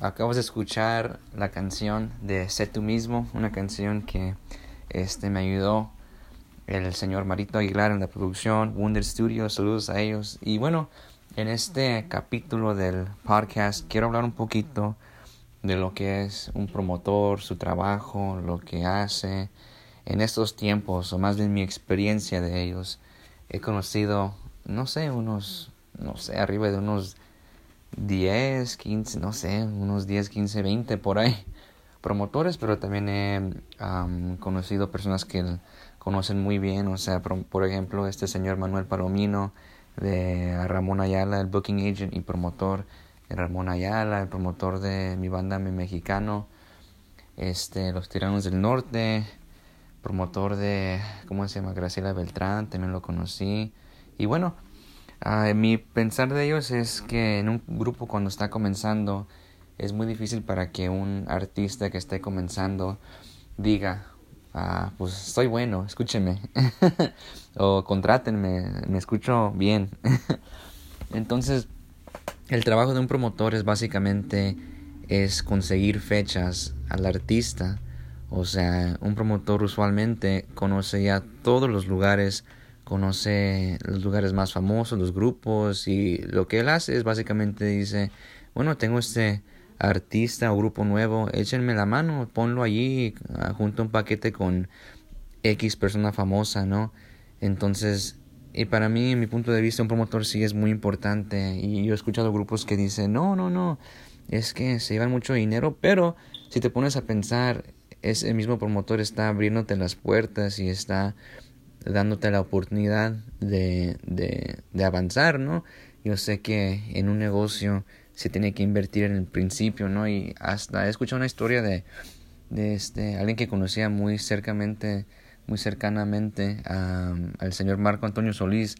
acabas de escuchar la canción de Sé tú mismo, una canción que este, me ayudó el señor Marito Aguilar en la producción, Wonder Studios, saludos a ellos. Y bueno, en este capítulo del podcast quiero hablar un poquito de lo que es un promotor, su trabajo, lo que hace. En estos tiempos, o más bien mi experiencia de ellos, he conocido, no sé, unos, no sé, arriba de unos 10, 15, no sé, unos 10, 15, 20 por ahí promotores, pero también he conocido personas que conocen muy bien, o sea, por, ejemplo, este señor Manuel Palomino de Ramón Ayala, el booking agent y promotor de Ramón Ayala, el promotor de mi banda Mi Mexicano, este, Los Tiranos del Norte, promotor de, ¿cómo se llama? Graciela Beltrán, también lo conocí. Y bueno, uh, mi pensar de ellos es que en un grupo cuando está comenzando es muy difícil para que un artista que esté comenzando diga, ah, pues soy bueno, escúcheme. o contrátenme, me escucho bien. Entonces, el trabajo de un promotor es básicamente es conseguir fechas al artista. O sea, un promotor usualmente conoce ya todos los lugares, conoce los lugares más famosos, los grupos y lo que él hace es básicamente dice, bueno, tengo este artista o grupo nuevo, échenme la mano, ponlo allí ah, junto a un paquete con X persona famosa, ¿no? Entonces, y para mí, en mi punto de vista, un promotor sí es muy importante. Y yo he escuchado grupos que dicen, no, no, no, es que se llevan mucho dinero, pero si te pones a pensar, ese mismo promotor está abriéndote las puertas y está dándote la oportunidad de, de, avanzar, ¿no? Yo sé que en un negocio se tiene que invertir en el principio, ¿no? Y hasta he escuchado una historia de, de este, alguien que conocía muy cercamente, muy cercanamente al señor Marco Antonio Solís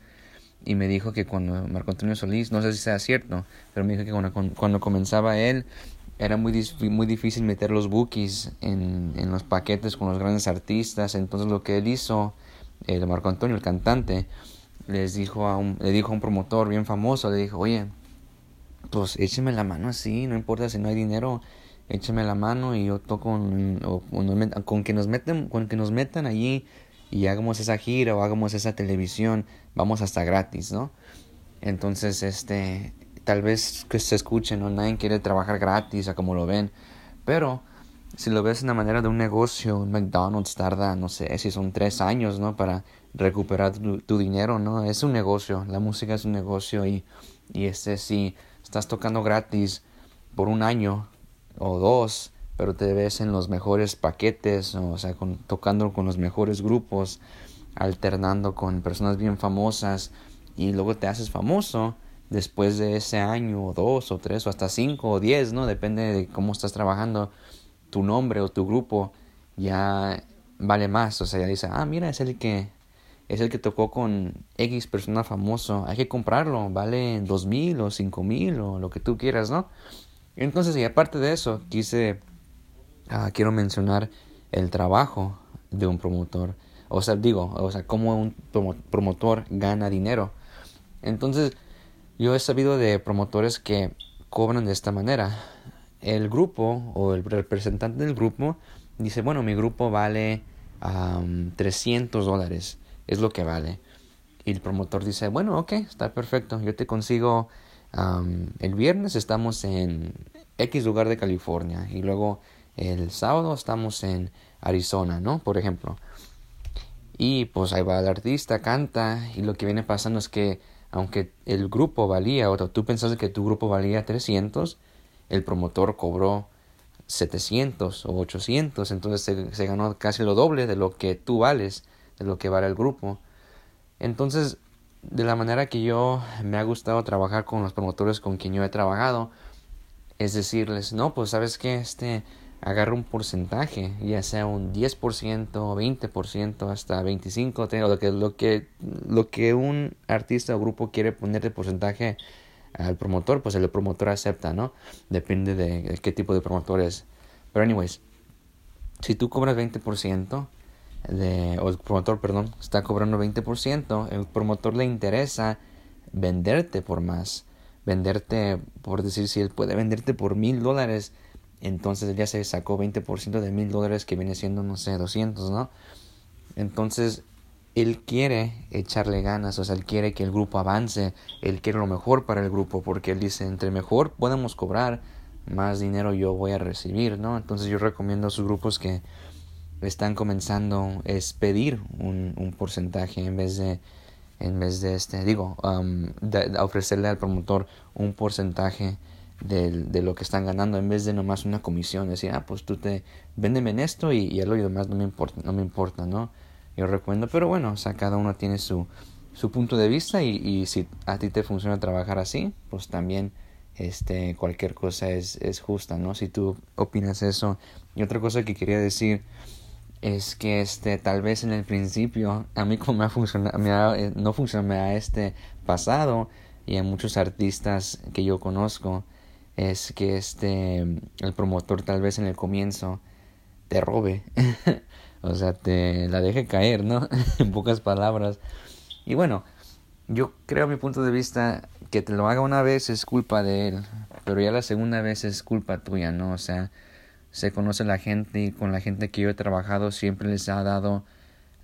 y me dijo que cuando Marco Antonio Solís, no sé si sea cierto, pero me dijo que cuando, cuando comenzaba él era muy, muy difícil meter los bookies en, en los paquetes con los grandes artistas, entonces lo que él hizo, el Marco Antonio, el cantante, les dijo a un, le dijo a un promotor bien famoso, le dijo, oye, pues écheme la mano así, no importa si no hay dinero, écheme la mano y yo toco con, que nos metan, con que nos metan allí y hagamos esa gira o hagamos esa televisión, vamos hasta gratis, ¿no? Entonces, este, tal vez que se escuchen, ¿no? Nadie quiere trabajar gratis, a como lo ven, pero si lo ves en la manera de un negocio, McDonald's tarda, no sé, si son tres años, ¿no? Para recuperar tu, dinero, ¿no? Es un negocio, la música es un negocio y, y este sí estás tocando gratis por un año o dos, pero te ves en los mejores paquetes, o sea, con, tocando con los mejores grupos, alternando con personas bien famosas y luego te haces famoso después de ese año o dos o tres o hasta cinco o diez, ¿no? Depende de cómo estás trabajando, tu nombre o tu grupo ya vale más, o sea, ya dice, ah, mira, es el que es el que tocó con X persona famoso, hay que comprarlo, vale dos mil o cinco mil o lo que tú quieras, ¿no? Entonces, y aparte de eso, quise, ah, quiero mencionar el trabajo de un promotor. O sea, digo, o sea, cómo un promotor gana dinero. Entonces, yo he sabido de promotores que cobran de esta manera. El grupo o el representante del grupo dice, bueno, mi grupo vale um, 300 dólares es lo que vale. Y el promotor dice, bueno, ok, está perfecto, yo te consigo, el viernes estamos en X lugar de California y luego el sábado estamos en Arizona, ¿no? Por ejemplo. Y pues ahí va el artista, canta y lo que viene pasando es que aunque el grupo valía, o tú pensaste que tu grupo valía 300, el promotor cobró 700 o 800, entonces se, ganó casi lo doble de lo que tú vales de lo que vale el grupo. Entonces, de la manera que yo me ha gustado trabajar con los promotores con quien yo he trabajado, es decirles, no, pues sabes que este agarra un porcentaje, ya sea un 10%, 20%, hasta 25%, lo que, lo que, lo que un artista o grupo quiere poner de porcentaje al promotor, pues el promotor acepta, ¿no? Depende de, qué tipo de promotor es. Pero anyways, si tú cobras 20%, de, o el promotor, perdón, está cobrando 20%, el promotor le interesa venderte por más. venderte, por decir, si él puede venderte por mil dólares, entonces ya se sacó 20% de mil dólares que viene siendo, no sé, 200, ¿no? Entonces, él quiere echarle ganas, o sea, él quiere que el grupo avance, él quiere lo mejor para el grupo, porque él dice, entre mejor podemos cobrar, más dinero yo voy a recibir, ¿no? Entonces yo recomiendo a sus grupos que están comenzando es pedir un, un porcentaje en vez de en vez de este digo um, ofrecerle al promotor un porcentaje de, de, lo que están ganando en vez de nomás una comisión decir ah pues tú te véndeme en esto y, y lo demás no me importa no me importa no yo recomiendo pero bueno o sea cada uno tiene su su punto de vista y, y si a ti te funciona trabajar así pues también este cualquier cosa es, es justa no si tú opinas eso. Y otra cosa que quería decir es que este tal vez en el principio a mí como me ha funcionado me ha, eh, no funciona me ha este pasado y a muchos artistas que yo conozco es que este el promotor tal vez en el comienzo te robe. O sea te la deje caer no en pocas palabras. Y bueno yo creo a mi punto de vista que te lo haga una vez es culpa de él pero ya la segunda vez es culpa tuya no o sea se conoce la gente y con la gente que yo he trabajado siempre les ha dado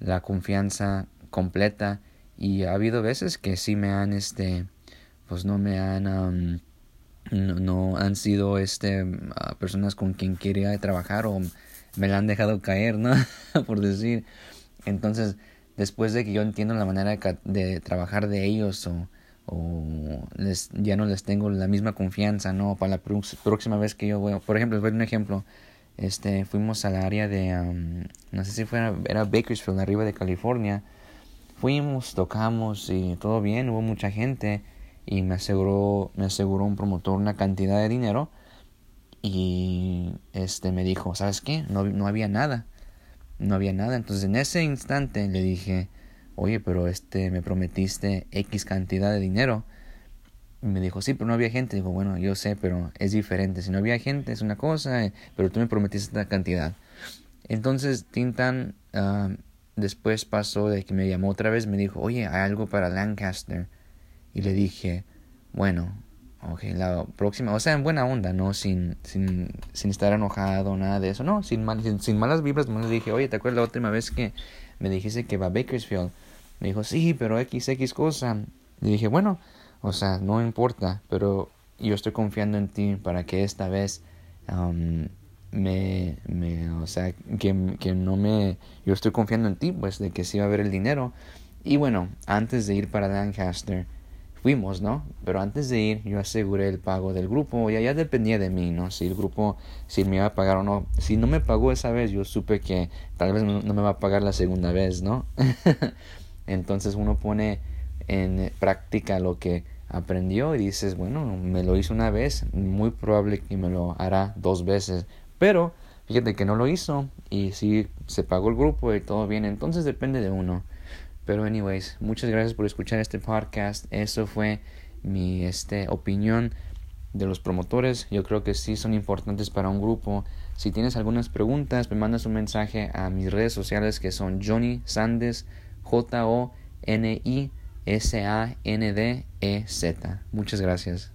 la confianza completa. Y ha habido veces que sí me han este pues no me han no, han sido este personas con quien quería trabajar o me la han dejado caer no por decir. Entonces después de que yo entiendo la manera de, trabajar de ellos o o les, ya no les tengo la misma confianza, ¿no? Para la próxima vez que yo voy, por ejemplo, les voy a un ejemplo, este, fuimos al área de, no sé si fuera, era Bakersfield, arriba de California, fuimos, tocamos y todo bien, hubo mucha gente y me aseguró, me aseguró un promotor una cantidad de dinero y este me dijo, ¿sabes qué? No, no había nada, no había nada, entonces en ese instante le dije, oye, pero este, me prometiste X cantidad de dinero. Y me dijo, sí, pero no había gente. Digo, bueno, yo sé, pero es diferente. Si no había gente es una cosa, eh, pero tú me prometiste esta cantidad. Entonces, Tintan uh, después pasó de que me llamó otra vez, me dijo, oye, hay algo para Lancaster. Y le dije, bueno, ok, la próxima, o sea, en buena onda, ¿no? Sin, sin, sin estar enojado, nada de eso, no, sin, mal, sin, malas vibras, me le dije, oye, ¿te acuerdas la última vez que me dijiste que va a Bakersfield? Me dijo, sí, pero XX cosa. Y dije, bueno, o sea, no importa, pero yo estoy confiando en ti para que esta vez um, me, me, o sea, que, que no me, yo estoy confiando en ti, pues, de que sí va a haber el dinero. Y bueno, antes de ir para Lancaster, fuimos, ¿no? Pero antes de ir, yo aseguré el pago del grupo y ya dependía de mí, ¿no? Si el grupo, si me iba a pagar o no. Si no me pagó esa vez, yo supe que tal vez no me va a pagar la segunda vez, ¿no? Entonces uno pone en práctica lo que aprendió y dices, bueno, me lo hizo una vez, muy probable que me lo hará dos veces. Pero fíjate que no lo hizo y sí se pagó el grupo y todo bien, entonces depende de uno. Pero anyways, muchas gracias por escuchar este podcast. Eso fue mi este opinión de los promotores. Yo creo que sí son importantes para un grupo. Si tienes algunas preguntas, me mandas un mensaje a mis redes sociales que son Johnny Sandes J-O-N-I-S-A-N-D-E-Z. Muchas gracias.